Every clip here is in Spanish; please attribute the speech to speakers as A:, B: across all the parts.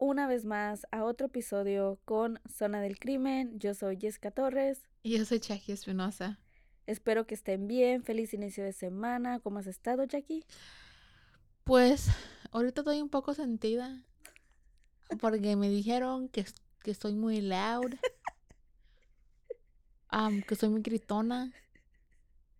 A: Una vez más a otro episodio con Zona del Crimen. Yo soy Jessica Torres.
B: Y yo soy Jackie Espinosa.
A: Espero que estén bien. Feliz inicio de semana. ¿Cómo has estado, Jackie?
B: Pues ahorita estoy un poco sentida porque me dijeron que, que estoy muy loud, que soy muy gritona.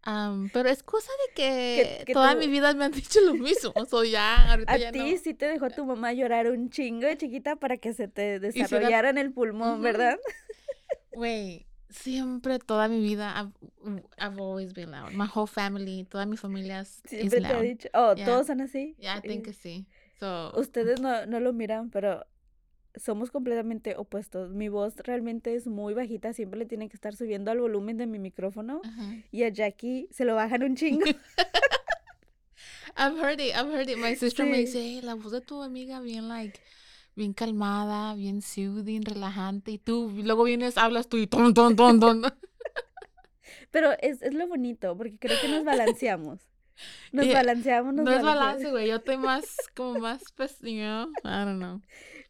B: Am, pero es cosa de que,
A: Que- que
B: toda mi vida me han dicho lo mismo. Soy ya, ahorita
A: A
B: ya
A: ti
B: no.
A: sí te dejó tu mamá llorar un chingo de chiquita para que se te
B: Hiciera-
A: desarrollara en el pulmón,
B: Ujú.
A: ¿verdad?
B: Güey, siempre toda mi vida I've, I've always been loud. My whole family, toda mi familia es is
A: Siempre te ha
B: loud.
A: dicho. Oh,
B: Yeah.
A: todos son así.
B: Yeah, I think que sí. So,
A: Ustedes no, no lo miran, pero somos completamente opuestos. Mi voz realmente es muy bajita, siempre le tienen que estar subiendo al volumen de mi micrófono.
B: ajá.
A: Y a Jackie se lo bajan un chingo.
B: I've heard it, I've heard it. My sister me dice, "Hey, la voz de tu amiga bien, like, bien calmada, bien soothing, relajante. Y tú, luego vienes, hablas tú y ton, ton, ton, ton.
A: Pero es, es lo bonito, porque creo que nos balanceamos. Nos
B: Yeah,
A: balanceamos, nos
B: No es
A: balanceamos.
B: balance, güey. Yo estoy más, como más, pues, you know, I don't know.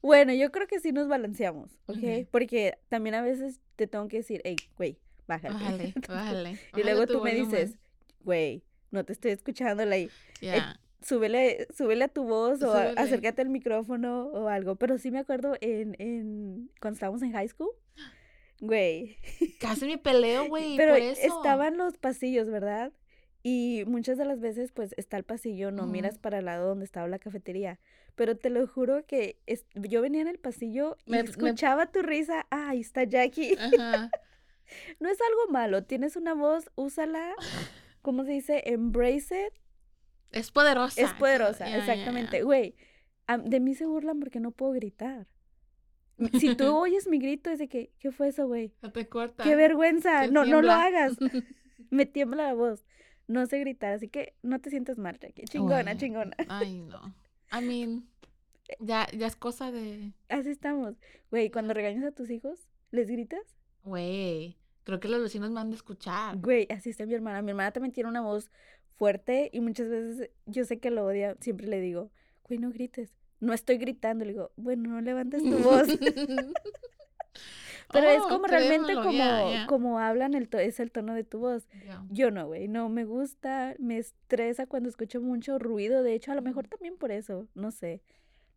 A: Bueno, yo creo que sí nos balanceamos, ¿ok?
B: Ujú.
A: Porque también a veces te tengo que decir, hey, güey, bájale.
B: Bájale, bájale.
A: Y luego tú me dices, güey, no te estoy escuchando, like,
B: Yeah.
A: súbele, súbele a tu voz o
B: Súbele.
A: acércate al micrófono o algo. Pero sí me acuerdo en, en cuando estábamos en high school, güey.
B: Casi me peleo, güey,
A: Pero
B: por eso.
A: estaban los pasillos, ¿verdad? Y muchas de las veces, pues, está el pasillo, no
B: Ujú.
A: miras para el lado donde estaba la cafetería. Pero te lo juro que es- yo venía en el pasillo y
B: Me- me-
A: escuchaba tu risa. Ah, ahí está Jackie.
B: Ajá.
A: No es algo malo. Tienes una voz, úsala. ¿Cómo se dice? Embrace it.
B: Es poderosa.
A: Es poderosa,
B: yeah, yeah,
A: exactamente.
B: yeah.
A: Güey, am- de mí se burlan porque no puedo gritar. Si tú oyes mi grito, es de que, ¿qué fue eso, güey?
B: No te corta.
A: ¡Qué vergüenza!
B: te
A: No, no lo
B: tiembla.
A: hagas. Me tiembla la voz. No sé gritar, así que no te sientas mal, Jackie. Chingona, chingona.
B: Ay, no. I mean, ya, ya es cosa de...
A: Así estamos. Güey, cuando regañas a tus hijos, ¿les gritas?
B: Güey, creo que los vecinos me han de escuchar.
A: Güey, así está mi hermana. Mi hermana también tiene una voz fuerte y muchas veces yo sé que lo odia. Siempre le digo, güey, no grites. No estoy gritando. Le digo, bueno, no levantes tu voz. Pero es
B: Oh,
A: como realmente como,
B: yeah, yeah.
A: como hablan, el to- es el tono de tu voz.
B: Yeah.
A: Yo no, güey, no me gusta, me estresa cuando escucho mucho ruido. De hecho, a lo mejor también por eso, no sé.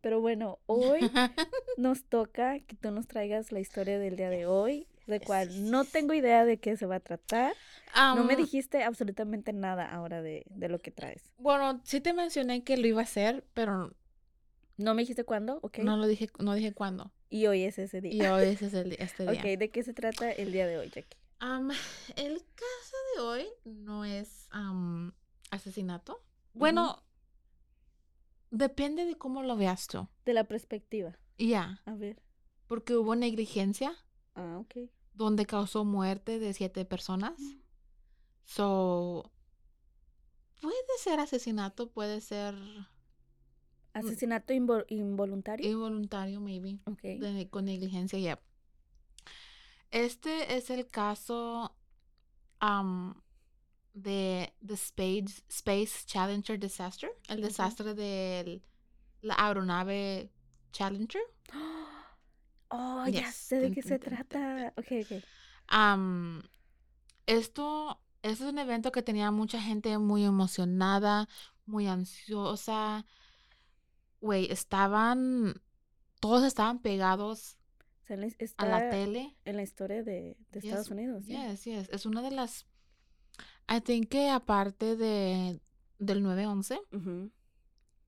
A: Pero bueno, hoy nos toca que tú nos traigas la historia del día de hoy, de cual no tengo idea de qué se va a tratar. No me
B: Am,
A: dijiste absolutamente nada ahora de, de lo que traes.
B: Bueno, sí te mencioné que lo iba a hacer, pero
A: No me dijiste cuándo, ok.
B: no lo dije, no dije cuándo.
A: Y hoy es ese día.
B: Y hoy ese es el, di- este día.
A: Ok, ¿de qué se trata el día de hoy, Jackie?
B: El caso de hoy no es am, asesinato. Bueno, depende de cómo lo veas tú.
A: De la perspectiva.
B: Ya,
A: A ver.
B: porque hubo negligencia
A: Ah, ok.
B: donde causó muerte de siete personas. So, puede ser asesinato, puede ser
A: Asesinato invo- involuntario.
B: involuntario, maybe,
A: Ok.
B: de- con negligencia, ya. Este es el caso am, de the Space, Space Challenger Disaster, el desastre de la aeronave Challenger.
A: Oh, ya
B: Yes.
A: sé de qué se trata. Ok, ok.
B: Am, esto ese es un evento que tenía mucha gente muy emocionada, muy ansiosa. Güey, estaban, todos estaban pegados
A: O sea, les-
B: a la tele.
A: en la historia de, de
B: Yes,
A: Estados Unidos. ¿sí?
B: Yes, yes. Es una de las, I think que aparte de, del 9-11,
A: Ujú.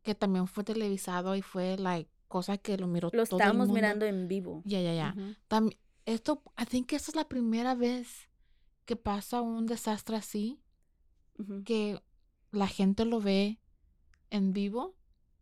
B: que también fue televisado y fue, like, cosa que lo miró
A: Lo
B: todo el
A: estábamos
B: mundo.
A: mirando en vivo.
B: Ya, ya, ya.
A: Ujú.
B: Tam- esto, I think que esta es la primera vez que pasa un desastre así,
A: Ujú.
B: que la gente lo ve en vivo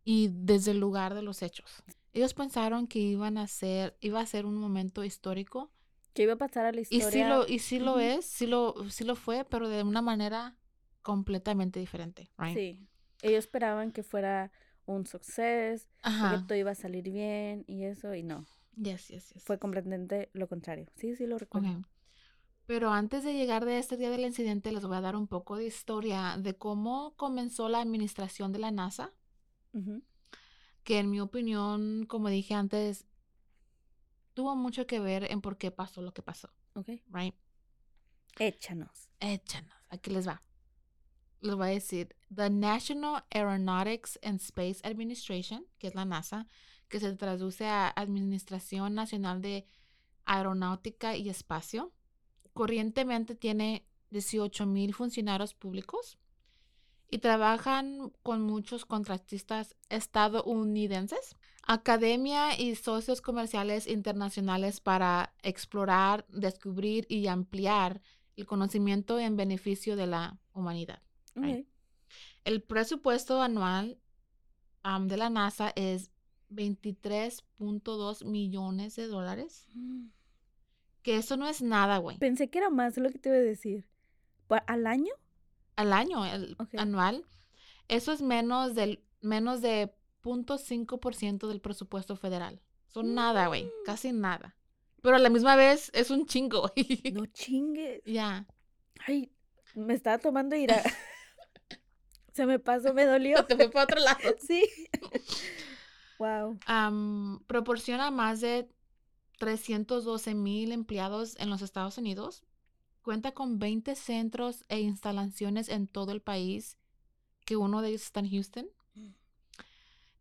B: y desde el lugar de los hechos. Ellos pensaron que iban a ser, iba a ser un momento histórico
A: Que iba a pasar a la
B: y
A: historia.
B: sí lo, y sí lo
A: Ujú.
B: es, sí lo, sí lo fue, pero de una manera completamente diferente, right?
A: Sí. Ellos esperaban que fuera un success, que todo iba a salir bien y eso, y no.
B: Yes, yes, yes.
A: Fue completamente lo contrario. Sí, sí lo recuerdo.
B: Ok. Pero antes de llegar de este día del incidente, les voy a dar un poco de historia de cómo comenzó la administración de la NASA, Que en mi opinión, como dije antes, tuvo mucho que ver en por qué pasó lo que pasó,
A: Ok.
B: right?
A: Échanos.
B: Échanos, aquí les va. Les voy a decir, the National Aeronautics and Space Administration, que es la NASA, que se traduce a Administración Nacional de Aeronáutica y Espacio, corrientemente tiene 18 mil funcionarios públicos y trabajan con muchos contratistas estadounidenses, academia y socios comerciales internacionales para explorar, descubrir y ampliar el conocimiento en beneficio de la humanidad. Right.
A: Ok.
B: El presupuesto anual de la NASA es 23.2 millones de dólares,
A: Mm.
B: que eso no es nada, güey.
A: Pensé que era más de lo que te iba a decir. ¿Pa- ¿Al año?
B: Al año, el anual, eso es menos del menos de 0.5% del presupuesto federal. Son nada, güey,
A: Mm.
B: casi nada. Pero a la misma vez es un chingo, güey.
A: No chingues.
B: Ya.
A: Ay, me estaba tomando ira. Se me pasó, me dolió.
B: Te fue para otro lado.
A: Sí. wow.
B: Proporciona más de 312 mil empleados en los Estados Unidos. Cuenta con 20 centros e instalaciones en todo el país, que uno de ellos está en Houston.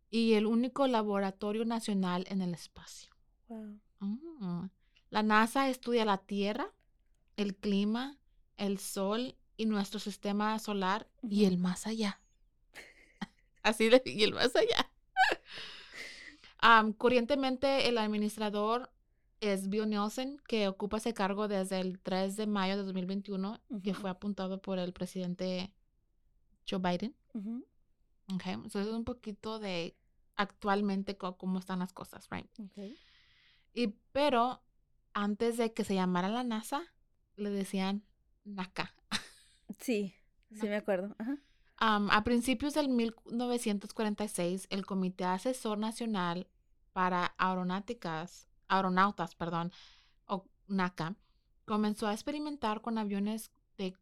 B: Y el único laboratorio nacional en el espacio.
A: Wow.
B: Mm. La NASA estudia la Tierra, el clima, el Sol y nuestro sistema solar y el más allá. Así de, y el más allá. Corrientemente, el administrador es Bill Nelson, que ocupa ese cargo desde el 3 de mayo de 2021, que fue apuntado por el presidente Joe Biden. Okay. So, es un poquito de actualmente cómo están las cosas, right?
A: Ok.
B: Y pero antes de que se llamara la NASA, le decían NACA.
A: Sí, sí me acuerdo. Ajá.
B: A principios del 1946, el Comité Asesor Nacional para Aeronáuticas, Aeronautas, perdón, o NACA, comenzó a experimentar con aviones de,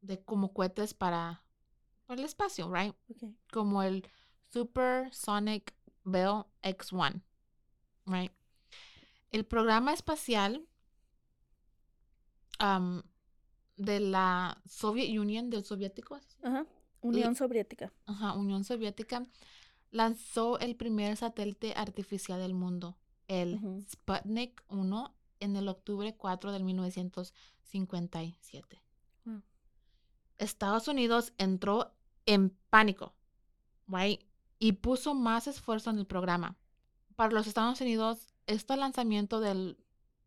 B: de como cohetes para, para el espacio, right?
A: Ok.
B: como el Supersonic Bell X-1, right? El programa espacial de la Soviet Union, del soviético.
A: Ajá, Unión Soviética,
B: lanzó el primer satélite artificial del mundo, el. Sputnik 1, en el octubre 4 del 1957.
A: Wow.
B: Estados Unidos entró en pánico, right? Y puso más esfuerzo en el programa. Para los Estados Unidos, este lanzamiento del-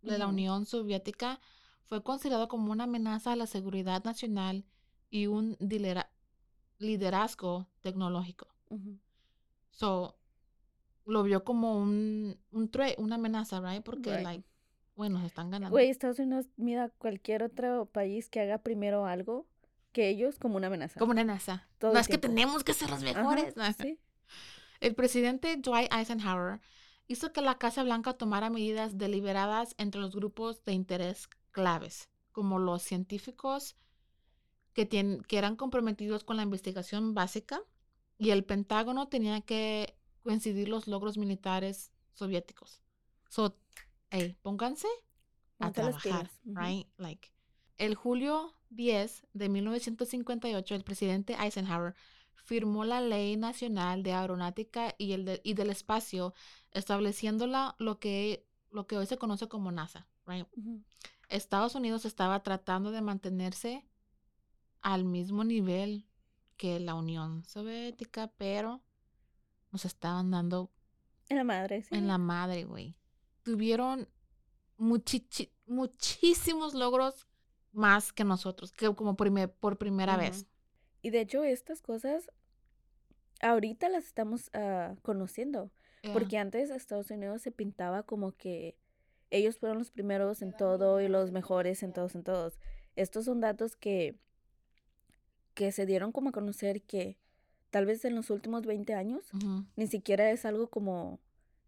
B: de la. Unión Soviética fue considerado como una amenaza a la seguridad nacional y un liderazgo tecnológico. So, lo vio como un, un threat, una amenaza, right? Porque,
A: Right.
B: like, bueno, se están ganando.
A: Güey, Estados Unidos mira a cualquier otro país que haga primero algo que ellos como una amenaza.
B: Como una amenaza.
A: Todo
B: no es que tenemos que ser los mejores. El presidente Dwight Eisenhower hizo que la Casa Blanca tomara medidas deliberadas entre los grupos de interés claves, como los científicos que, tien- que eran comprometidos con la investigación básica y el Pentágono tenía que coincidir los logros militares soviéticos. So, hey, pónganse a
A: Ponte
B: trabajar, right? Like, el julio 10 de 1958, el presidente Eisenhower firmó la Ley Nacional de Aeronáutica y, el de- y del Espacio, estableciéndola lo que, lo que hoy se conoce como NASA. right? Estados Unidos estaba tratando de mantenerse al mismo nivel que la Unión Soviética, pero nos estaban dando
A: En la madre, sí.
B: en la madre, güey. Tuvieron muchichi- muchísimos logros más que nosotros, que como primer- por primera vez.
A: Y de hecho, estas cosas ahorita las estamos ah, conociendo.
B: Yeah.
A: Porque antes Estados Unidos se pintaba como que ellos fueron los primeros en todo y los mejores en todos, en todos. Estos son datos que, que se dieron como a conocer que tal vez en los últimos 20 años ni siquiera es algo como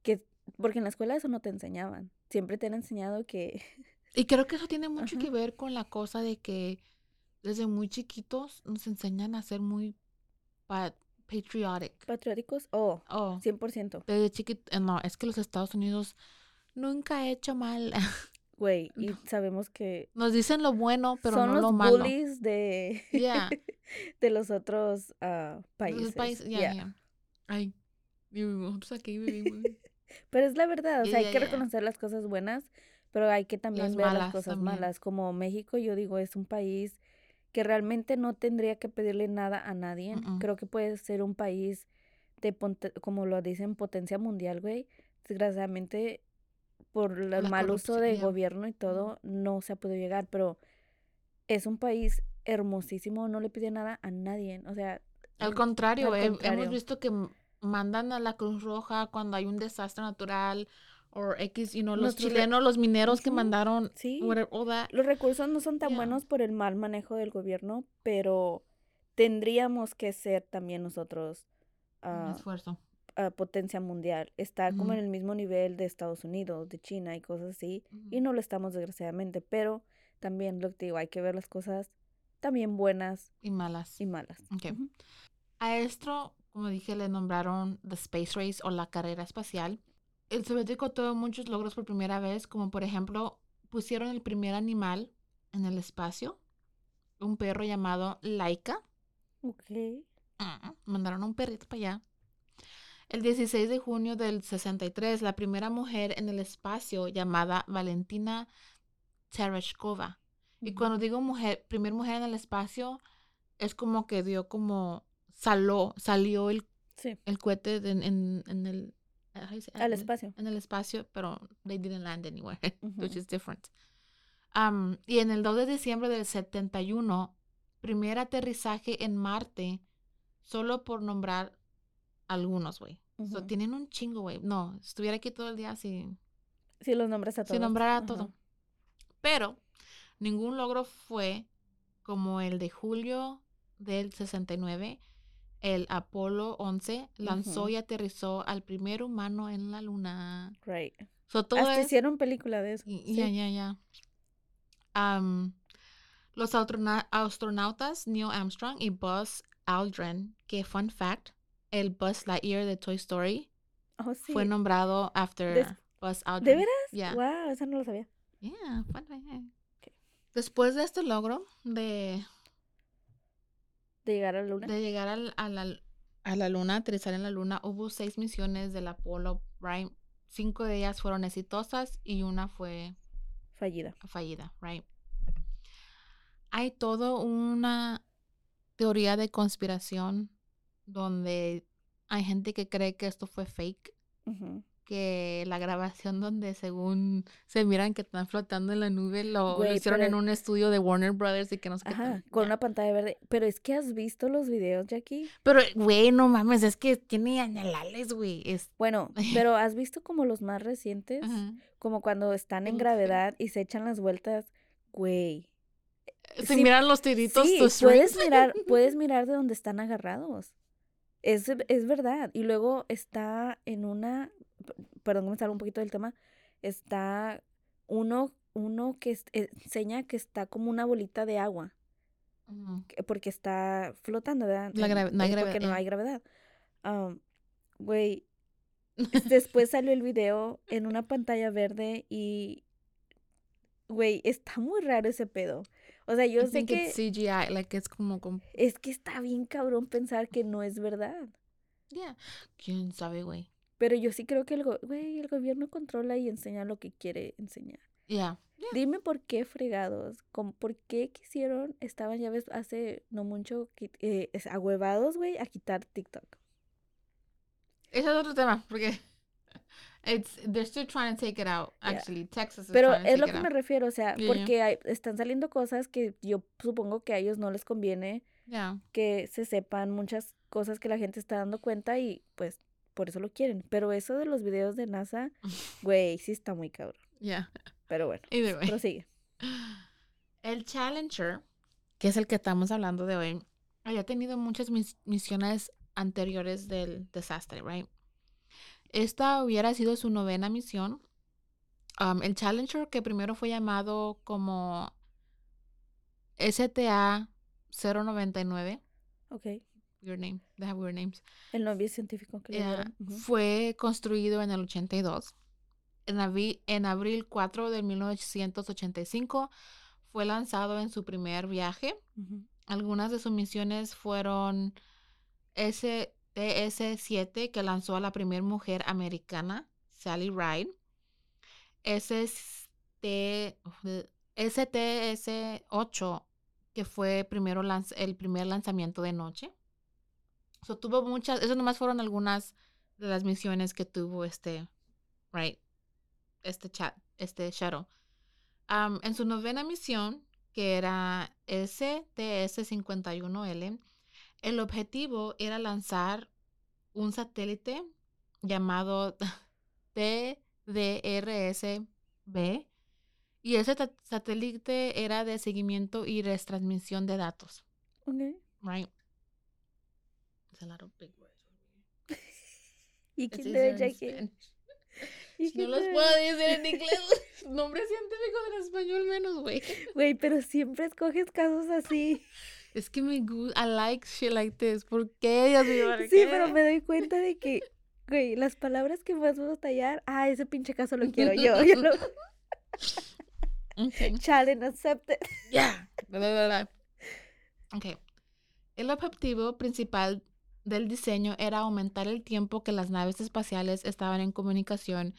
A: que, porque en la escuela eso no te enseñaban. Siempre te han enseñado que,
B: Y creo que eso tiene mucho que ver con la cosa de que desde muy chiquitos nos enseñan a ser muy pa- patriotic.
A: patrióticos, oh,
B: Oh,
A: 100%.
B: desde chiquito, no, es que los Estados Unidos nunca ha hecho mal.
A: Güey, y sabemos que
B: Nos dicen lo bueno, pero
A: son
B: no
A: los
B: lo malo.
A: bullies de,
B: Yeah.
A: de los otros ah, países.
B: Los países, ya,
A: Yeah.
B: ya. Ay, nosotros aquí vivimos.
A: Pero es la verdad, o sea, hay que reconocer las cosas buenas, pero hay que también
B: Las
A: ver las cosas
B: también.
A: malas. Como México, yo digo, es un país que realmente no tendría que pedirle nada a nadie. Creo que puede ser un país de, como lo dicen, potencia mundial, güey. Desgraciadamente, por el
B: La
A: mal uso
B: corrupción,
A: de
B: ya.
A: gobierno y todo, no se ha podido llegar, pero es un país hermosísimo, no le pide nada a nadie. O sea,
B: Al contrario,
A: al
B: he-
A: contrario.
B: hemos visto que mandan a la Cruz Roja cuando hay un desastre natural o X, you know, los chilenos, los mineros que mandaron,
A: sí.
B: whatever.
A: Los recursos no son tan
B: Yeah.
A: buenos por el mal manejo del gobierno, pero tendríamos que ser también nosotros ah,
B: esfuerzo.
A: ah, potencia mundial, estar como en el mismo nivel de Estados Unidos, de China y cosas así, y no lo estamos desgraciadamente, pero también lo que te digo, hay que ver las cosas también buenas
B: Y malas.
A: y malas.
B: Ok.
A: Ujú.
B: A esto, como dije, le nombraron The Space Race o la carrera espacial. El soviético tuvo muchos logros por primera vez, como por ejemplo, pusieron el primer animal en el espacio, un perro llamado Laika.
A: Ok.
B: Mm, Mandaron un perrito para allá. El 16 de junio del 63, la primera mujer en el espacio llamada Valentina Tereshkova. Y cuando digo mujer, primer mujer en el espacio, es como que dio como saló, salió el,
A: Sí,
B: el cohete de- en, en, el say-
A: al espacio.
B: en el espacio, pero they didn't land anywhere, which
A: Ujú.
B: is different. Um, y en el 2 de diciembre del 71, primer aterrizaje en Marte, solo por nombrar algunos, güey. So,
A: Ujú.
B: tienen un chingo, güey. No, estuviera aquí todo el día sin,
A: Sí, los nombres a todos.
B: sin nombrar a todo. Pero ningún logro fue como el de julio del 69. El Apolo 11 lanzó y aterrizó al primer humano en la luna.
A: Right.
B: So, todo
A: Hasta
B: es-
A: hicieron película de eso.
B: Ya, ya, ya. Los astronautas Neil Armstrong y Buzz Aldrin, que fun fact, el Buzz Lightyear de Toy Story
A: Oh, sí.
B: fue nombrado after
A: Des-
B: Buzz Aldrin.
A: ¿De veras?
B: Yeah.
A: Wow, eso no lo sabía.
B: Yeah, fun fact. Después de este logro de,
A: De llegar a la luna.
B: de llegar al- a, la, a la luna, aterrizar en la luna, hubo seis misiones del Apolo, right? Cinco de ellas fueron exitosas y una fue
A: Fallida.
B: fallida, right? Hay todo una teoría de conspiración donde hay gente que cree que esto fue fake. Que la grabación donde según se miran que están flotando en la nube lo, lo hicieron en un estudio de Warner Brothers y que no sé qué
A: Ajá,
B: tal.
A: con una pantalla verde. Pero es que has visto los videos, Jackie.
B: Pero, güey, no mames, es que tiene anhelales, güey. Es...
A: Bueno, pero has visto como los más recientes,
B: Ajá.
A: como cuando están en gravedad y se echan las vueltas. Güey.
B: Se
A: Sí,
B: miran los tiritos,
A: Sí, puedes mirar, puedes mirar de dónde están agarrados. Es, es verdad. Y luego está en una, perdón que me salgo un poquito del tema, está uno, uno que es- eh, enseña que está como una bolita de agua, porque está flotando, ¿verdad?
B: La no hay
A: eh, Porque
B: gravedad,
A: no
B: ya.
A: hay gravedad. Am, Güey, después salió el video en una pantalla verde y, güey, está muy raro ese pedo. O sea, yo
B: I
A: sé que
B: it's CGI, like it's como, com-
A: es que está bien cabrón pensar que no es verdad.
B: yeah. ¿Quién sabe, güey?
A: Pero yo sí creo que el, go- güey, el gobierno controla y enseña lo que quiere enseñar.
B: Yeah. yeah.
A: Dime por qué fregados, com- por qué quisieron, estaban ya ves hace no mucho eh, ahuevados, güey, a quitar TikTok.
B: Ese es otro tema, porque it's, they're still trying to take it out,
A: Yeah.
B: actually. Texas is
A: Pero es lo que me
B: out.
A: refiero, o sea,
B: Yeah, yeah.
A: porque hay- están saliendo cosas que yo supongo que a ellos no les conviene
B: Yeah.
A: que se sepan muchas cosas que la gente está dando cuenta y pues por eso lo quieren. Pero eso de los videos de NASA, güey, sí está muy cabrón.
B: Yeah.
A: Pero bueno, prosigue.
B: El Challenger, que es el que estamos hablando de hoy, había tenido muchas mis- misiones anteriores del desastre, right? Esta hubiera sido su novena misión. Um, el Challenger, que primero fue llamado como STA 099,
A: Ok.
B: Weird name, they have weird names.
A: El novio científico que le ujú.
B: Fue construido en el 82. En, avi- en abril 4 de 1985 fue lanzado en su primer viaje.
A: Ujú.
B: Algunas de sus misiones fueron STS-7, que lanzó a la primera mujer americana, Sally Ride. ST STS-8, que fue primero el primer lanzamiento de noche. So, tuvo muchas, eso nomás fueron algunas de las misiones que tuvo este, right, este chat, este. Am, en su novena misión, que era STS-51L, el objetivo era lanzar un satélite llamado TDRS-B y ese satélite era de seguimiento y retransmisión de datos,
A: Ok.
B: right? It's a lot of big words.
A: ¿Y
B: It's
A: ve que?
B: Spanish.
A: ¿Y
B: No los puedo decir en inglés. Nombre científico en español menos, güey.
A: Güey, pero siempre escoges casos así.
B: Es que me gusta, I like shit like this. ¿Por qué, Dios mío? ¿por
A: Sí,
B: qué?
A: pero me doy cuenta de que, güey, las palabras que más vas a tallar, ah, ese pinche caso lo quiero yo. yo lo...
B: Okay.
A: Challenge accepted.
B: Bla. Ok. El objetivo principal del diseño era aumentar el tiempo que las naves espaciales estaban en comunicación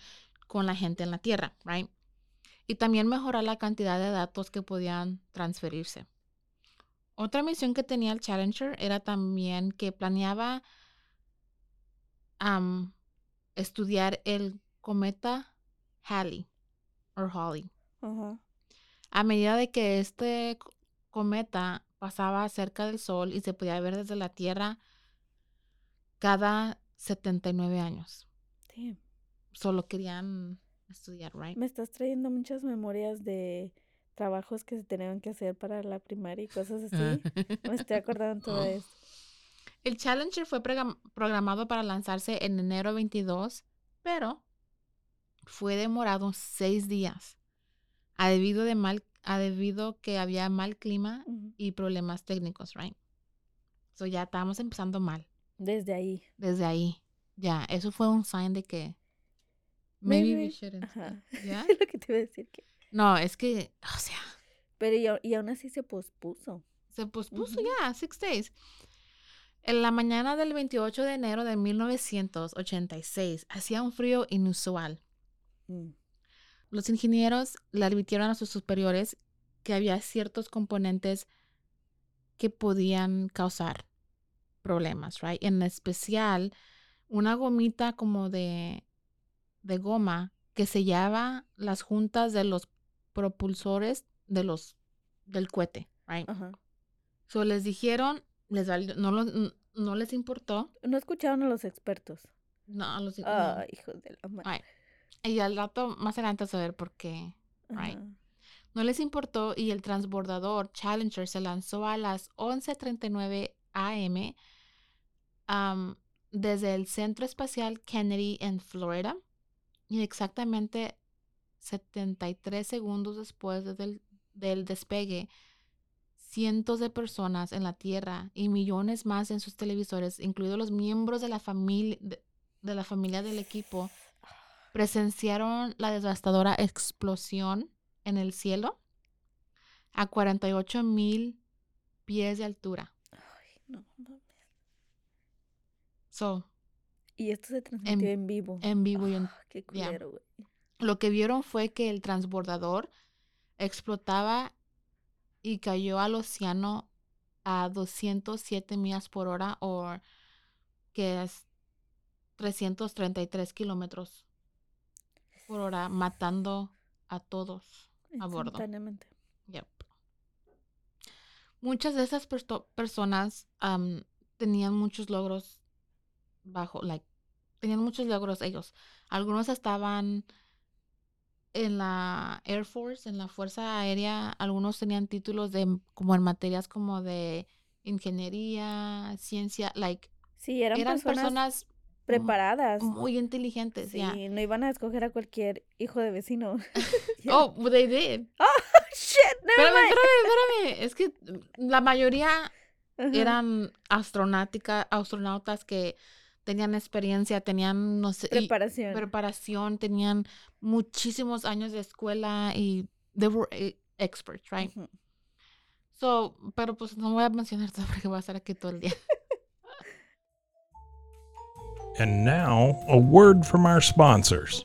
B: con la gente en la Tierra, right? Y también mejorar la cantidad de datos que podían transferirse. Otra misión que tenía el Challenger era también que planeaba estudiar el cometa Halley o Halley. A medida de que este co- cometa pasaba cerca del Sol y se podía ver desde la Tierra cada 79 años.
A: Damn.
B: Solo querían estudiar, right?
A: Me estás trayendo muchas memorias de trabajos que se tenían que hacer para la primaria y cosas así. Me estoy acordando de todo esto.
B: El Challenger fue program- programado para lanzarse en enero 22, pero fue demorado seis días a debido de mal a debido que había mal clima y problemas técnicos, right? So ya estábamos empezando mal.
A: Desde ahí.
B: desde ahí. Ya, eso fue un sign de que maybe we
A: Maybe-
B: shouldn't.
A: Ajá.
B: ¿Ya?
A: Es lo que te iba a decir. Que...
B: No, es que, o sea,
A: Pero y, y aún así se pospuso.
B: se pospuso ya, six days. En la mañana del 28 de enero de 1986, hacía un frío inusual.
A: Mm.
B: Los ingenieros le advirtieron a sus superiores que había ciertos componentes que podían causar problemas, right? En especial, una gomita como de, de goma que sellaba las juntas de los propulsores de los, del cohete, right?
A: Ajá.
B: So les dijeron, les valió- no, n- no les importó.
A: No escucharon a los expertos.
B: No, a los, no.
A: Ay, hijos de la madre.
B: Y al rato, más adelante, a saber por qué. right. No les importó y el transbordador Challenger se lanzó a las 11:39 am desde el Centro Espacial Kennedy en Florida y exactamente 73 segundos después de- del, del despegue, cientos de personas en la Tierra y millones más en sus televisores, incluidos los miembros de la familia de la familia del equipo, presenciaron la devastadora explosión en el cielo. a 48 mil pies de altura.
A: No mames.
B: So,
A: Y esto se transmitió en, vivo.
B: en vivo y en
A: Ah, qué culero, güey.
B: Lo que vieron fue que el transbordador explotaba y cayó al océano a 207 millas por hora o que es 333 kilómetros por hora, matando a todos. a bordo.
A: Instantáneamente.
B: Yep. Muchas de esas perso- personas am, tenían muchos logros bajo, like, tenían muchos logros ellos. Algunos estaban en la Air Force, en la Fuerza Aérea, algunos tenían títulos de como en materias como de ingeniería, ciencia, like,
A: Sí, eran,
B: eran
A: personas,
B: personas
A: preparadas.
B: muy inteligentes,
A: Sí,
B: ya.
A: no iban a escoger a cualquier hijo de vecino.
B: Oh, they did.
A: Shit, never
B: Espérame,
A: mind.
B: espérame, espérame. Es que la mayoría
A: Ajá.
B: eran astronáutica, astronautas que tenían experiencia, tenían, no sé, y
A: preparación.
B: preparación, tenían muchísimos años de escuela y they were eh, experts, right?
A: Ujú.
B: So, pero pues no voy a mencionar todo porque voy a estar aquí todo el día.
C: And now, a word from our sponsors.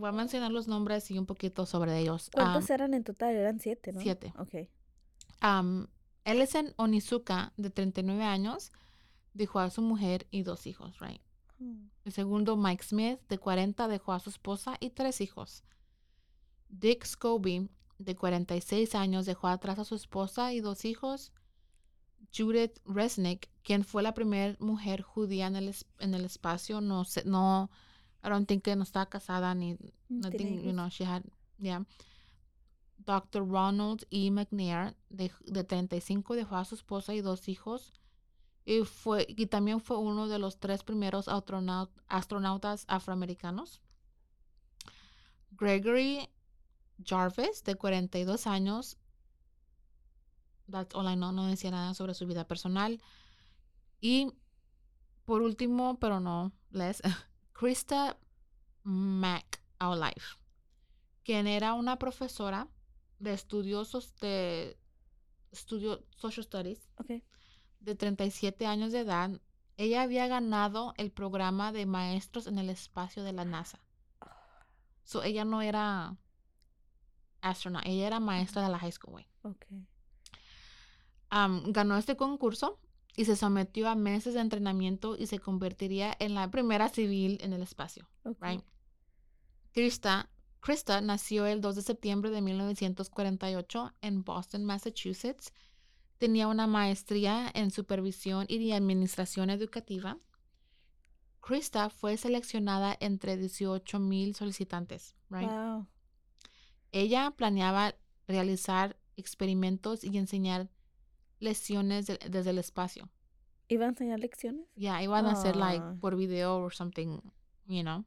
B: Voy a mencionar los nombres y un poquito sobre ellos.
A: ¿Cuántos eran en total? Eran siete, ¿no?
B: siete.
A: Ok.
B: Um, Ellison Onizuka, de 39 años, dejó a su mujer y dos hijos, right?
A: Mm.
B: El segundo, Mike Smith, de 40, dejó a su esposa y tres hijos. Dick Scobie, de 46 años, dejó atrás a su esposa y dos hijos. Judith Resnick, quien fue la primera mujer judía en el, en el espacio, no sé, no, I don't think que no estaba casada ni, nothing, you know, she had, yeah. Dr. Ronald E. McNair, de, de 35, dejó a su esposa y dos hijos. Y, fue, y también fue uno de los tres primeros astronau- astronautas afroamericanos. Gregory Jarvis, de 42 años. That's all I know, no decía nada sobre su vida personal. Y por último, pero no less, Krista McAuliffe, quien era una profesora de estudiosos de estudio social studies de 37 años de edad, ella había ganado el programa de maestros en el espacio de la NASA. So, ella no era astronaut, ella era maestra de la high school. güey.
A: Ok.
B: Am, ganó este concurso y se sometió a meses de entrenamiento y se convertiría en la primera civil en el espacio. Right? Krista, Krista nació el 2 de septiembre de 1948 en Boston, Massachusetts. Tenía una maestría en supervisión y administración educativa. Krista fue seleccionada entre 18 mil solicitantes. Right?
A: Wow.
B: Ella planeaba realizar experimentos y enseñar lecciones de- desde el espacio.
A: ¿Iba a enseñar lecciones?
B: Ya, iban a hacer like
A: Ah.
B: por video or something, you know.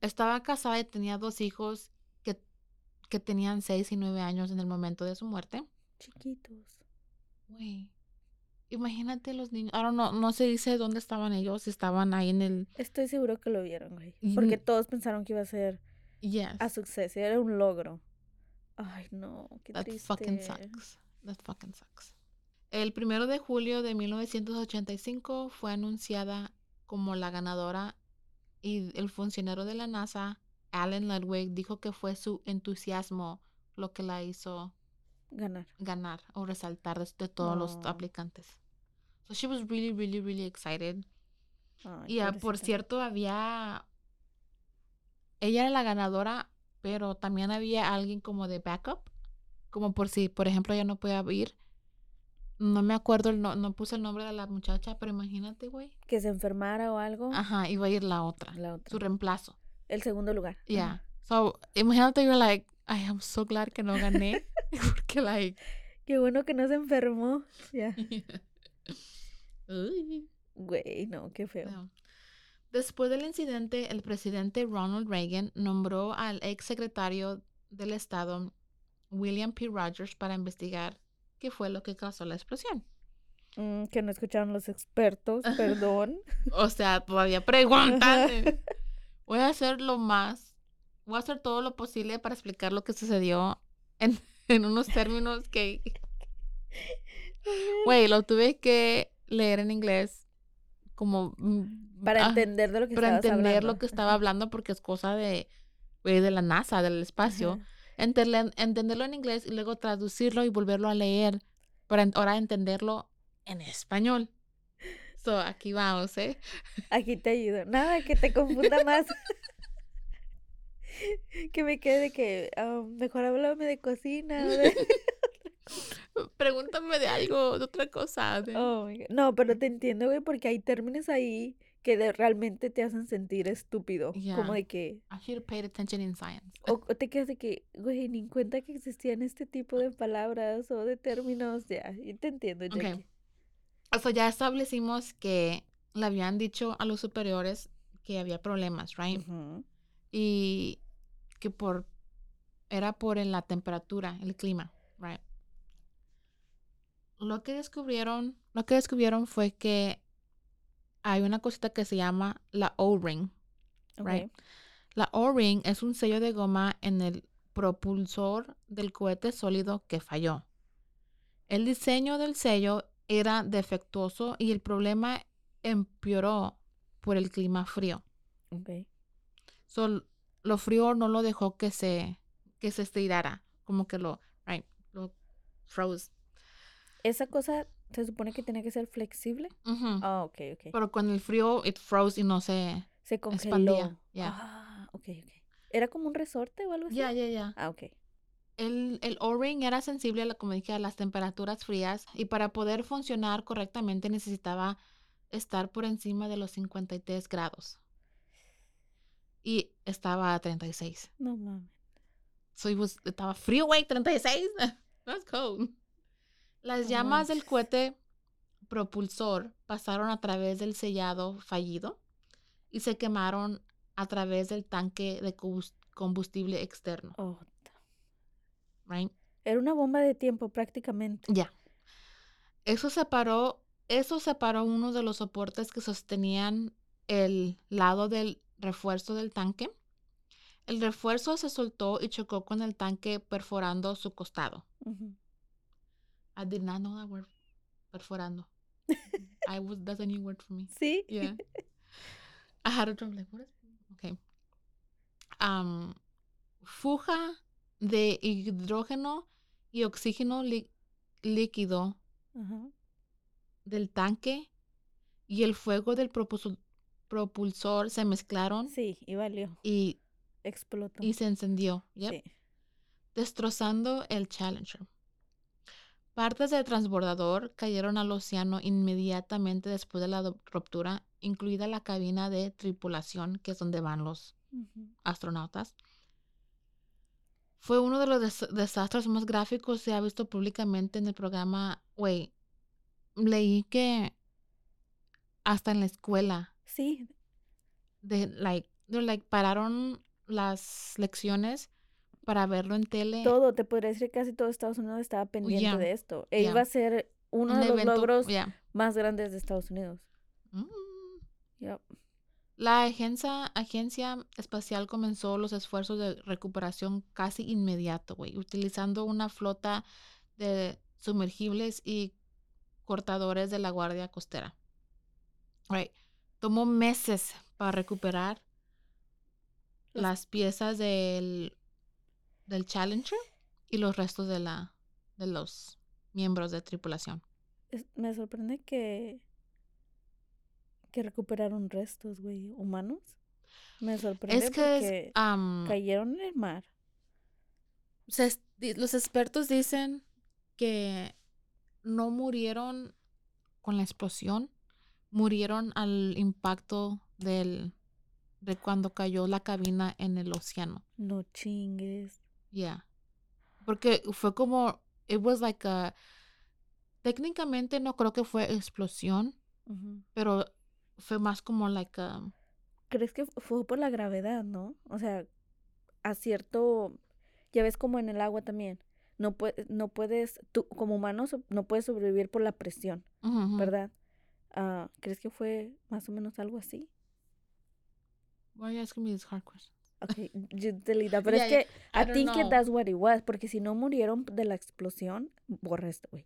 B: Estaba casada y tenía dos hijos que, que tenían seis y nueve años en el momento de su muerte.
A: Chiquitos.
B: Güey, imagínate los niños. Ahora no, no se dice dónde estaban ellos, estaban ahí en el...
A: Estoy seguro que lo vieron, güey. Porque todos pensaron que iba a ser
B: Yes,
A: a suceso. Era un logro. Ay, no. Qué
B: that
A: triste.
B: fucking sucks. That fucking sucks. El primero de julio de 1985 fue anunciada como la ganadora y el funcionario de la NASA, Alan Ludwig, dijo que fue su entusiasmo lo que la hizo
A: Ganar.
B: ganar o resaltar de, todos los aplicantes. So she was really, really, really excited. Y ah, por cierto, había. Ella era la ganadora, pero también había alguien como de backup. Como por si, por ejemplo, ella no podía ir. No me acuerdo, el no, no puse el nombre de la muchacha, pero imagínate, güey.
A: Que se enfermara o algo.
B: Ajá, iba a ir la otra,
A: La otra.
B: su reemplazo.
A: El segundo lugar.
B: Yeah. So, imagínate, you're like, I am so glad que no gané. Porque, like.
A: Qué bueno que no se enfermó. Ya.
B: Uy.
A: Güey, no, qué feo.
B: No. Después del incidente, el presidente Ronald Reagan nombró al ex secretario del Estado, William P. Rogers, para investigar qué fue lo que causó la explosión.
A: Mm, que no escucharon los expertos, perdón.
B: O sea, todavía preguntan. Voy a hacer lo más, voy a hacer todo lo posible para explicar lo que sucedió en, en unos términos que, güey, lo tuve que leer en inglés como mm,
A: Para
B: ah,
A: entender de lo que
B: para
A: estabas
B: entender
A: hablando.
B: lo que estaba hablando porque es cosa de, güey, de la NASA, del espacio.
A: Ajá.
B: Enterle- entenderlo en inglés y luego traducirlo y volverlo a leer para ahora entenderlo en español. So, aquí vamos, ¿eh?
A: Aquí te ayudo. Nada, que te confunda más. que me quede de que ah, mejor háblame de cocina. de-
B: Pregúntame de algo, de otra cosa.
A: Oh. No, pero te entiendo, güey, porque hay términos ahí que de- realmente te hacen sentir estúpido. Como de que.
B: I should have paid attention in science.
A: O, o te quedas de que, güey, ni en cuenta que existían este tipo de palabras o de términos. Ya, y te entiendo. Jackie.
B: O sea, ya establecimos que le habían dicho a los superiores que había problemas, right? Y que por era por en la temperatura, el clima, right? Lo que descubrieron, lo que descubrieron fue que hay una cosita que se llama la O-ring, right? La O-ring es un sello de goma en el propulsor del cohete sólido que falló. El diseño del sello era defectuoso y el problema empeoró por el clima frío.
A: Ok.
B: So, lo frío no lo dejó que se, que se estirara, como que lo, right, lo froze.
A: Esa cosa se supone que tenía que ser flexible. Ah, ok, ok.
B: Pero con el frío, it froze y no se...
A: Se congeló.
B: expandía, ya.
A: Ah, ok, ok. ¿Era como un resorte o algo así?
B: Ya, ya, ya.
A: Ah, ok.
B: El, el O-ring era sensible, a la, como dije, a las temperaturas frías y para poder funcionar correctamente necesitaba estar por encima de los 53 grados. Y estaba a 36.
A: No mames.
B: So it was- estaba frío, güey, 36. That's cold. Las llamas del cohete propulsor pasaron a través del sellado fallido y se quemaron a través del tanque de combus- combustible externo,
A: Oh,
B: right?
A: Era una bomba de tiempo prácticamente.
B: Ya. Eso separó, eso separó uno de los soportes que sostenían el lado del refuerzo del tanque. El refuerzo se soltó y chocó con el tanque perforando su costado. I did not know that word. Perforando. I was that's a new word for me.
A: Sí.
B: Yeah. I had a drum like what is okay. Um fuga de hidrógeno y oxígeno lí- líquido del tanque y el fuego del propulsor, propulsor se mezclaron
A: Sí, y valió.
B: y,
A: Explotó.
B: y se encendió, yep,
A: Sí.
B: destrozando el Challenger. Partes del transbordador cayeron al océano inmediatamente después de la ruptura, incluida la cabina de tripulación, que es donde van los astronautas. Fue uno de los des- desastres más gráficos que se ha visto públicamente en el programa. Güey, leí que hasta en la escuela,
A: Sí,
B: de like, like pararon las lecciones para verlo en tele.
A: todo, te podría decir que casi todo Estados Unidos estaba pendiente de esto. E iba a ser uno
B: un
A: de los logros más grandes de Estados Unidos.
B: Mm.
A: Yep.
B: La agencia, agencia espacial comenzó los esfuerzos de recuperación casi inmediato, güey, utilizando una flota de sumergibles y cortadores de la Guardia Costera. Right. Tomó meses para recuperar las piezas del, del Challenger y los restos de la de los miembros de tripulación.
A: Es- me sorprende que que recuperaron restos, güey, humanos. Me sorprende
B: Es que
A: porque
B: es,
A: cayeron en el mar.
B: se los expertos dicen que no murieron con la explosión, murieron al impacto del, de cuando cayó la cabina en el océano.
A: No chingues.
B: Yeah. Porque fue como, it was like a, técnicamente no creo que fue explosión, pero fue más como like a,
A: ¿Crees que fue por la gravedad, no? O sea, a cierto, ya ves como en el agua también. No, pue- no puedes, tú como humano so- no puedes sobrevivir por la presión. ¿verdad? Ah, ¿Crees que fue más o menos algo así?
B: Why are you asking me these hard questions?
A: Okay, you delete that. Pero
B: Yeah,
A: es que
B: I
A: I think
B: know.
A: that's what it was, porque si no murieron de la explosión, borra esto, güey.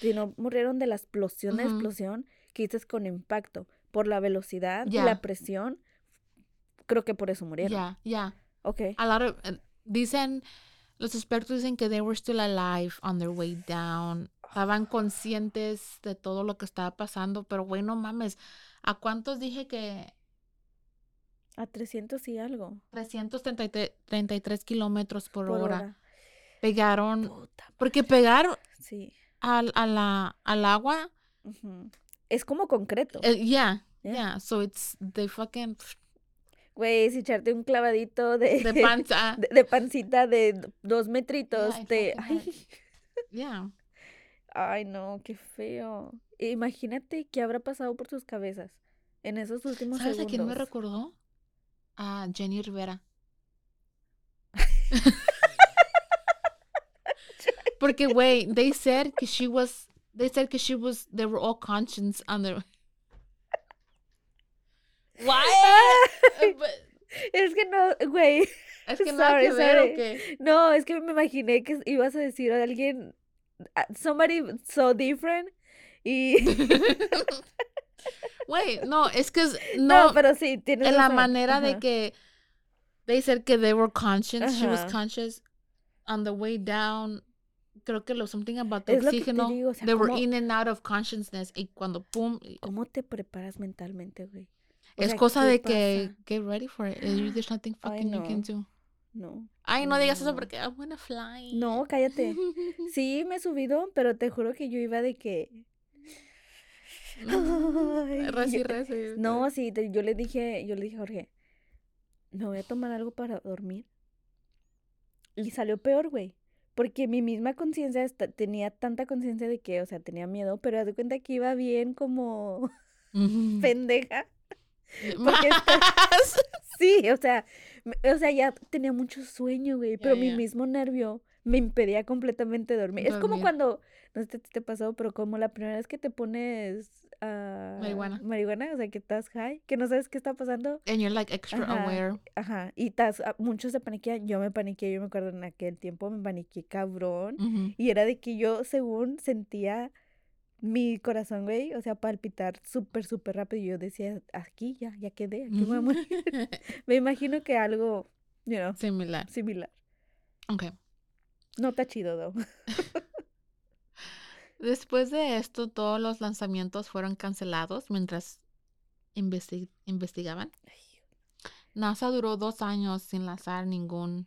A: Si no murieron de la explosión de
B: Ujú.
A: explosión, que dices con impacto, por la velocidad y
B: Ya.
A: la presión, creo que por eso murieron.
B: Yeah, yeah.
A: Okay.
B: A lot of, eh, dicen, los expertos dicen que they were still alive on their way down. Estaban conscientes de todo lo que estaba pasando, pero güey, no mames. ¿A cuántos dije que
A: A 300 y algo
B: 333 kilómetros por,
A: por
B: hora,
A: hora.
B: pegaron?
A: Puta,
B: Porque pegar
A: sí.
B: al, a la, al agua.
A: Es como concreto.
B: eh, yeah,
A: Yeah.
B: yeah. So it's, they fucking,
A: Güey, si echarte un clavadito de,
B: de panza.
A: de, de pancita de dos metritos,
B: Yeah, fucking
A: Ay,
B: Yeah.
A: ay, no, qué feo. Imagínate qué habrá pasado por sus cabezas en esos últimos
B: ¿Sabes a
A: segundos.
B: quién me recordó? A Jenny Rivera. Porque, güey, they said que she was, they said que she was, they were all conscious on their... Why?
A: Es que no, güey.
B: Es que nada que
A: Sorry,
B: ver, ¿o qué?
A: No, es que me imaginé que ibas a decir a alguien, somebody so different. Y.
B: Güey, no, es que
A: no,
B: no,
A: pero sí, tienes
B: en la
A: razón.
B: manera de que they said que they were conscious, she was conscious on the way down. Creo que lo something about the
A: Es lo que te
B: oxígeno.
A: digo, o sea,
B: they were
A: ¿cómo-
B: in and out of consciousness y cuando pum,
A: ¿Cómo te preparas mentalmente, güey?
B: Es
A: sea,
B: cosa
A: ¿qué
B: de que
A: pasa?
B: get ready for it. There's nothing
A: Ay,
B: fucking you can
A: no.
B: do.
A: No.
B: Ay, no digas eso
A: No.
B: porque I wanna fly.
A: No, cállate. Sí, me he subido, pero te juro que yo iba de que. Yo-
B: reci.
A: No, sí, te- yo le dije, yo le dije a Jorge, me voy a tomar algo para dormir. Y salió peor, güey. Porque mi misma conciencia tenía tanta conciencia de que, o sea, tenía miedo, pero haz de cuenta que iba bien como pendeja. porque. Sí, o sea, o sea, ya tenía mucho sueño, güey, pero mi
B: ya.
A: mismo nervio me impedía completamente dormir. Es como cuando, no sé si te pasó, pero como la primera vez que te pones ah,
B: Marihuana.
A: marihuana, o sea, que estás high, que no sabes qué está pasando,
B: And you're like extra
A: Ajá.
B: aware.
A: ajá, y estás, ah, muchos se paniquean, yo me paniqué, yo me acuerdo en aquel tiempo me paniqué cabrón, y era de que yo, según, sentía mi corazón, güey, o sea, palpitar súper, súper rápido, y yo decía, aquí ya, ya quedé, aquí me voy a morir. Me imagino que algo, you know,
B: Similar.
A: similar.
B: Okay.
A: No está chido, though.
B: Después de esto, todos los lanzamientos fueron cancelados mientras investi- investigaban. NASA duró dos años sin lanzar ningún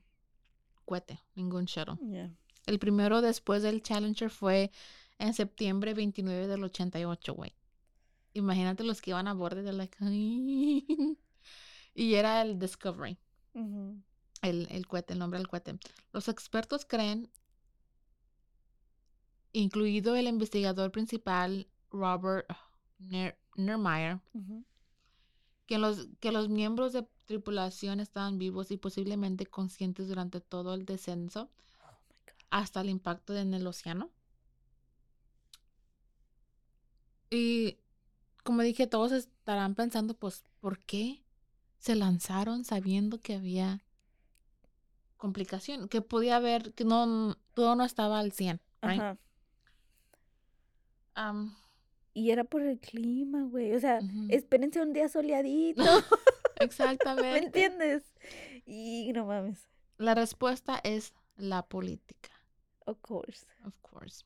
B: cohete, ningún shuttle.
A: Yeah.
B: El primero después del Challenger fue en septiembre 29 del 88, güey. Imagínate los que iban a bordo de like, "Ay". y era el Discovery. El, el cohete, el nombre del cohete. Los expertos creen, incluido el investigador principal Robert Ner- Nermeyer, que los, que los miembros de tripulación estaban vivos y posiblemente conscientes durante todo el descenso
A: Oh
B: hasta el impacto en el océano. Y como dije, todos estarán pensando, pues, ¿por qué se lanzaron sabiendo que había complicación? Que podía haber, que no, todo no estaba al 100, right?
A: Ajá.
B: Um,
A: Y era por el clima, güey. O sea,
B: Ujú.
A: espérense un día soleadito. ¿Me
B: exactamente.
A: entiendes? Y no mames.
B: La respuesta es la política.
A: Of course.
B: Of course.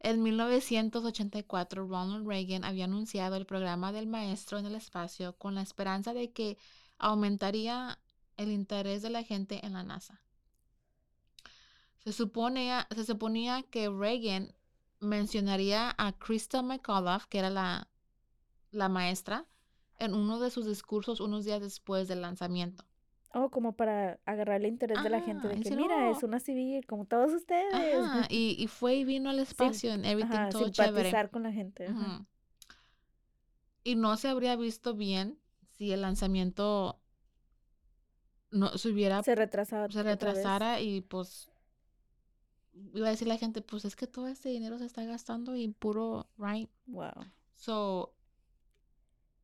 B: En 1984, Ronald Reagan había anunciado el programa del maestro en el espacio con la esperanza de que aumentaría el interés de la gente en la NASA. Se, suponía, se suponía que Reagan mencionaría a Krista McAuliffe, que era la, la maestra, en uno de sus discursos unos días después del lanzamiento.
A: Oh, como para agarrar el interés de la gente de que,
B: si
A: mira,
B: no-
A: es una civil, como todos ustedes.
B: Ajá, y, y fue y vino al espacio en everything
A: Ajá,
B: todo chévere.
A: simpatizar con la gente. ajá.
B: Y no se habría visto bien si el lanzamiento no se hubiera
A: Se retrasaba.
B: se retrasara y pues iba a decir la gente, pues es que todo este dinero se está gastando y puro, right?
A: Wow.
B: So,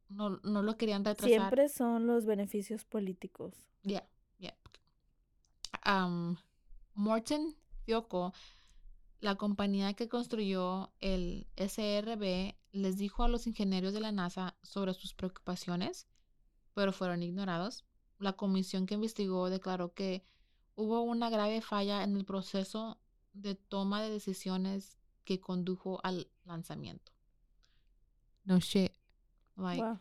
B: no, no lo querían retrasar.
A: Siempre son los beneficios políticos.
B: Yeah, yeah. Um, Morton Fioco, la compañía que construyó el SRB, les dijo a los ingenieros de la NASA sobre sus preocupaciones, pero fueron ignorados. La comisión que investigó declaró que hubo una grave falla en el proceso de toma de decisiones que condujo al lanzamiento. No shit. Like,
A: wow.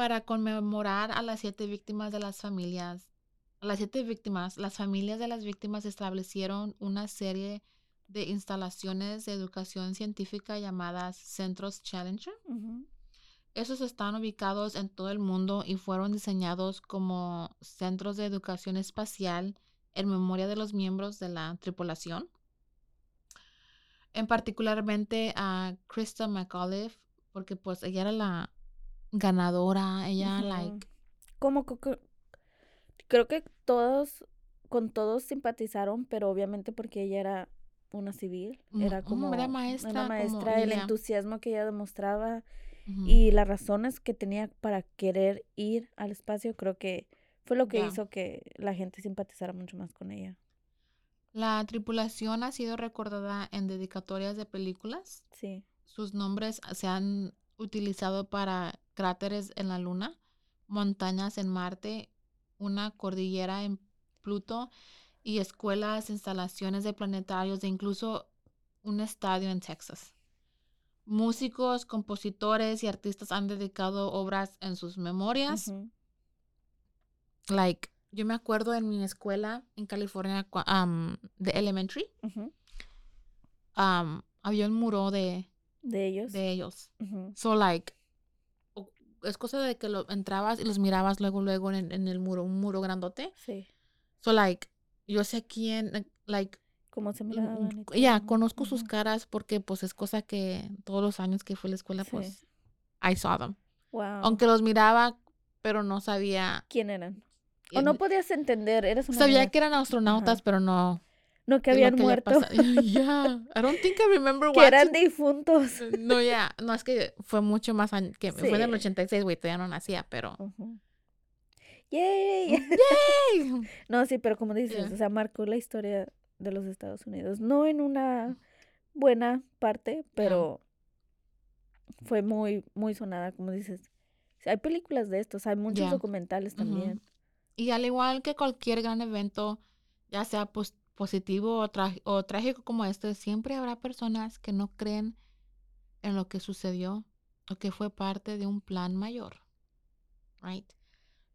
B: para conmemorar a las siete víctimas de las familias, a las siete víctimas, las familias de las víctimas establecieron una serie de instalaciones de educación científica llamadas Centros Challenger. Esos están ubicados en todo el mundo y fueron diseñados como centros de educación espacial en memoria de los miembros de la tripulación. En particularmente a Krista McAuliffe, porque pues ella era la ganadora, ella
A: Ujú.
B: like
A: Como que- creo que todos, con todos simpatizaron, pero obviamente porque ella era una civil,
B: Ujú,
A: era
B: ujú,
A: como
B: era maestra,
A: una
B: como
A: maestra, el
B: ella.
A: entusiasmo que ella demostraba y las razones que tenía para querer ir al espacio, creo que fue lo que hizo que la gente simpatizara mucho más con ella.
B: La tripulación ha sido recordada en dedicatorias de películas.
A: Sí.
B: Sus nombres se han utilizado para cráteres en la Luna, montañas en Marte, una cordillera en Pluto y escuelas, instalaciones de planetarios e incluso un estadio en Texas. Músicos, compositores y artistas han dedicado obras en sus memorias. Like, yo me acuerdo en mi escuela en California, um, de elementary, um, había un muro de,
A: De ellos.
B: de ellos. So, like, es cosa de que lo entrabas y los mirabas luego, luego en, en el muro, un muro grandote.
A: Sí.
B: So, like, yo sé quién, like,
A: Cómo se
B: mm,
A: miraban
B: ya, conozco sus caras porque, pues, es cosa que todos los años que fui a la escuela,
A: Sí.
B: pues, I saw them.
A: Wow.
B: Aunque los miraba, pero no sabía.
A: ¿Quién eran? O
B: eh,
A: no podías entender, eres una
B: Sabía que eran astronautas,
A: Ajá.
B: pero no.
A: No, que habían
B: había
A: muerto.
B: Yeah, I don't think I remember
A: que eran difuntos.
B: No, ya, no, es que fue mucho más que fue en el
A: Sí.
B: 86, güey, todavía no nacía, pero...
A: ¡Yay!
B: ¡Yay!
A: No, sí, pero como dices,
B: Yeah.
A: o sea, marcó la historia de los Estados Unidos. No en una buena parte, pero fue muy, muy sonada, como dices. Hay películas de estos, hay muchos documentales también.
B: Y al igual que cualquier gran evento, ya sea pos- positivo o trágico como este, siempre habrá personas que no creen en lo que sucedió o que fue parte de un plan mayor. Right?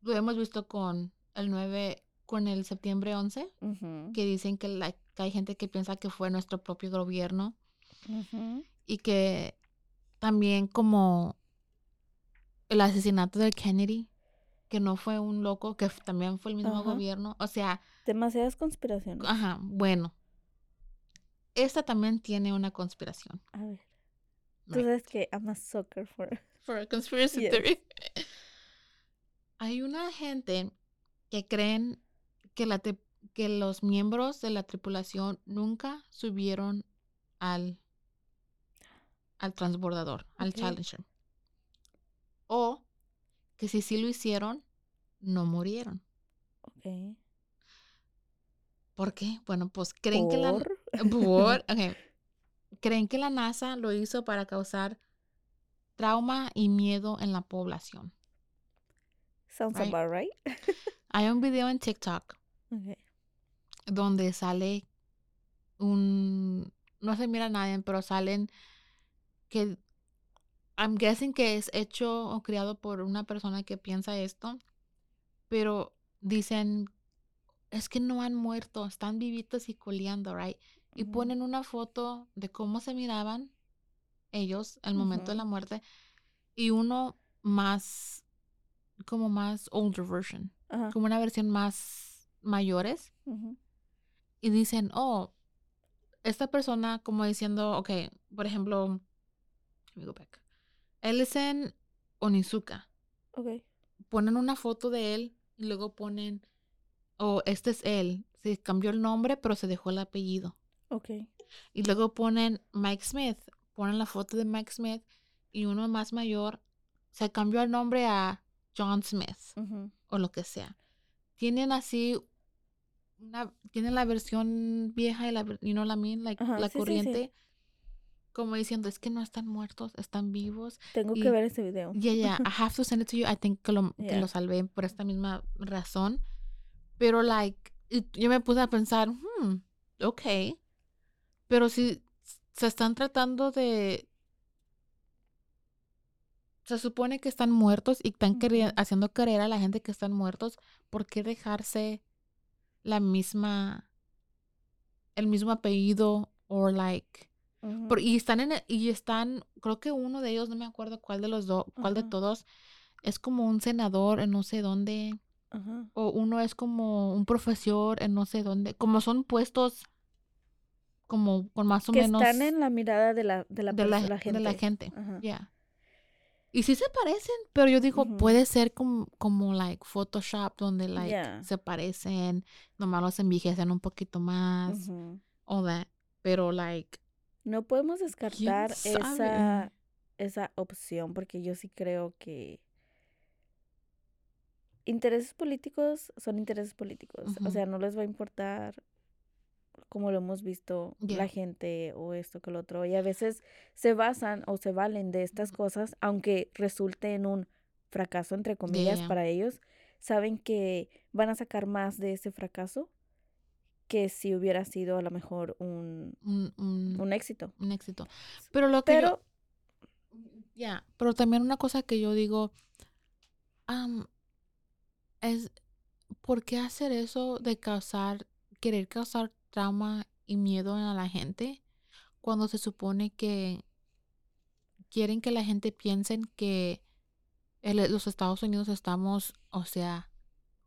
B: Lo hemos visto con el 9, con el septiembre 11,
A: Ujú,
B: que dicen que, la- que hay gente que piensa que fue nuestro propio gobierno y que también como el asesinato de Kennedy, que no fue un loco, que también fue el mismo gobierno. O sea,
A: Demasiadas conspiraciones.
B: ajá, bueno. Esta también tiene una conspiración.
A: A ver. Tú sabes que I'm a sucker for...
B: For a conspiracy
A: Yes.
B: theory. Hay una gente que creen que, la tri- que los miembros de la tripulación nunca subieron al, al transbordador, al. Challenger. O que si sí lo hicieron, no murieron.
A: Ok.
B: ¿Por qué? Bueno, pues creen que la... Ok. Creen que la NASA lo hizo para causar trauma y miedo en la población.
A: Sounds
B: Right.
A: about right.
B: Hay un video en TikTok
A: Ok.
B: donde sale un no se mira a nadie, pero salen que I'm guessing que es hecho o creado por una persona que piensa esto, pero dicen es que no han muerto, están vivitos y coleando, right? Y ponen una foto de cómo se miraban ellos al momento de la muerte y uno más como más older version,
A: Ajá.
B: como una versión más mayores y dicen, oh, esta persona como diciendo, ok, por ejemplo, let me go back. Ellison Onizuka.
A: Ok.
B: Ponen una foto de él y luego ponen, oh, este es él. Se cambió el nombre, pero se dejó el apellido.
A: Ok.
B: Y luego ponen Mike Smith. Ponen la foto de Mike Smith y uno más mayor se cambió el nombre a John Smith o lo que sea. Tienen así una, tienen la versión vieja y la, you know I mean? Like,
A: Ajá,
B: la
A: sí, sí, sí.
B: corriente. Como diciendo, es que no están muertos, están vivos.
A: Tengo
B: Y-
A: que ver ese video.
B: Yeah, yeah, I have to send it to you. I think que lo, que lo salvé por esta misma razón. Pero, like, yo me puse a pensar, hmm, ok. Pero si se están tratando de. Se supone que están muertos y están queri-
A: Ujú.
B: haciendo creer a la gente que están muertos. ¿Por qué dejarse la misma. el mismo apellido? O, like. Por- y están en el- y están, creo que uno de ellos, no me acuerdo cuál de los dos, cuál de todos, es como un senador en no sé dónde, o uno es como un profesor en no sé dónde, como son puestos como con más o
A: Que
B: menos
A: están en la mirada de la, de la,
B: de, la,
A: perso- la gente.
B: de la gente.
A: Ajá.
B: Yeah. Y sí se parecen, pero yo digo, puede ser como, como like Photoshop, donde like
A: Yeah.
B: se parecen, nomás los envejecen un poquito más,
A: Ujú.
B: o that, pero like,
A: No podemos descartar esa, esa opción porque yo sí creo que intereses políticos son intereses políticos. O sea, no les va a importar como lo hemos visto la gente o esto que lo otro. Y a veces se basan o se valen de estas cosas, aunque resulte en un fracaso, entre comillas,
B: Yeah.
A: para ellos, saben que van a sacar más de ese fracaso que si hubiera sido a lo mejor un,
B: un, un,
A: un éxito.
B: un éxito. Pero lo que
A: Pero
B: Ya, pero también una cosa que yo digo, es, ¿por qué hacer eso de causar, querer causar trauma y miedo a la gente cuando se supone que quieren que la gente piensen que el- los Estados Unidos estamos, o sea,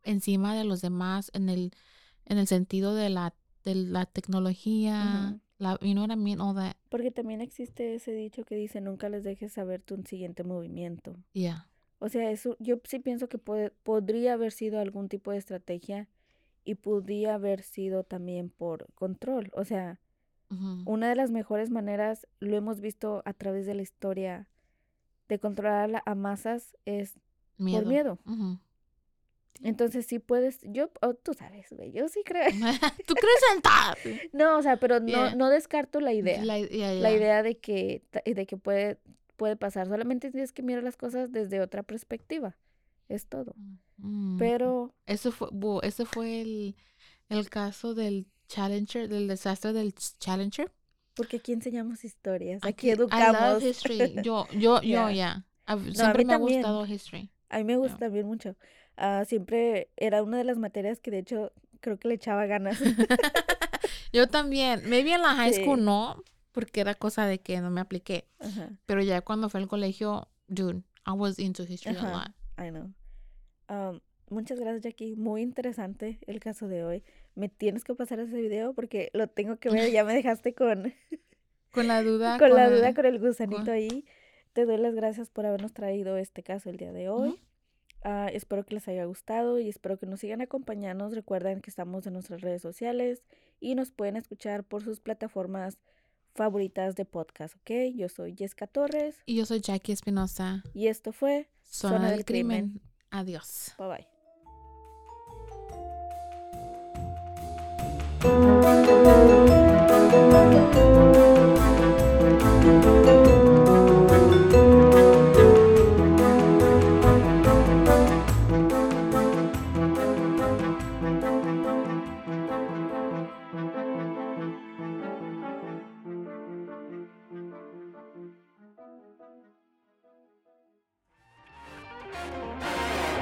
B: encima de los demás en el, en el sentido de la, de la tecnología,
A: Ujú.
B: la, you know what I mean, all that,
A: Porque también existe ese dicho que dice nunca les dejes saber tu siguiente movimiento.
B: yeah.
A: O sea, eso yo sí pienso que puede- podría haber sido algún tipo de estrategia y podría haber sido también por control. O sea, una de las mejores maneras, lo hemos visto a través de la historia, de controlar a masas es por miedo. Entonces sí puedes, yo, oh, tú sabes, güey, yo sí creo.
B: ¿Tú crees en tal?
A: No, o sea, pero no,
B: Yeah.
A: no descarto la idea.
B: La, yeah,
A: la
B: yeah.
A: idea de que, de que puede, puede pasar. Solamente tienes que mirar las cosas desde otra perspectiva. Es todo.
B: Mm.
A: Pero,
B: Ese fue, ese fue el, el caso del Challenger, del desastre del Challenger.
A: porque aquí enseñamos historias, aquí,
B: I love
A: educamos.
B: history. Yo, yo, yo,
A: Yeah.
B: ya.
A: a
B: Siempre me ha gustado history.
A: A mí me gusta también mucho. Ah, siempre era una de las materias que de hecho creo que le echaba ganas.
B: Yo también. Maybe en la high school
A: Sí.
B: no, porque era cosa de que no me apliqué. Pero ya cuando fue al colegio, dude, I was into history a lot.
A: I know. Um, muchas gracias, Jackie. Muy interesante el caso de hoy. Me tienes que pasar ese video porque lo tengo que ver. Ya me dejaste con,
B: Con la duda.
A: con la
B: el-
A: duda, con el gusanito
B: con-
A: ahí. Te doy las gracias por habernos traído este caso el día de hoy. Ah, espero que les haya gustado y espero que nos sigan acompañando. Recuerden que estamos en nuestras redes sociales y nos pueden escuchar por sus plataformas favoritas de podcast, ¿ok? Yo soy Jessica Torres
B: Y yo soy Jackie Espinosa.
A: y esto fue
B: Zona, del crimen. Adiós.
A: Bye bye.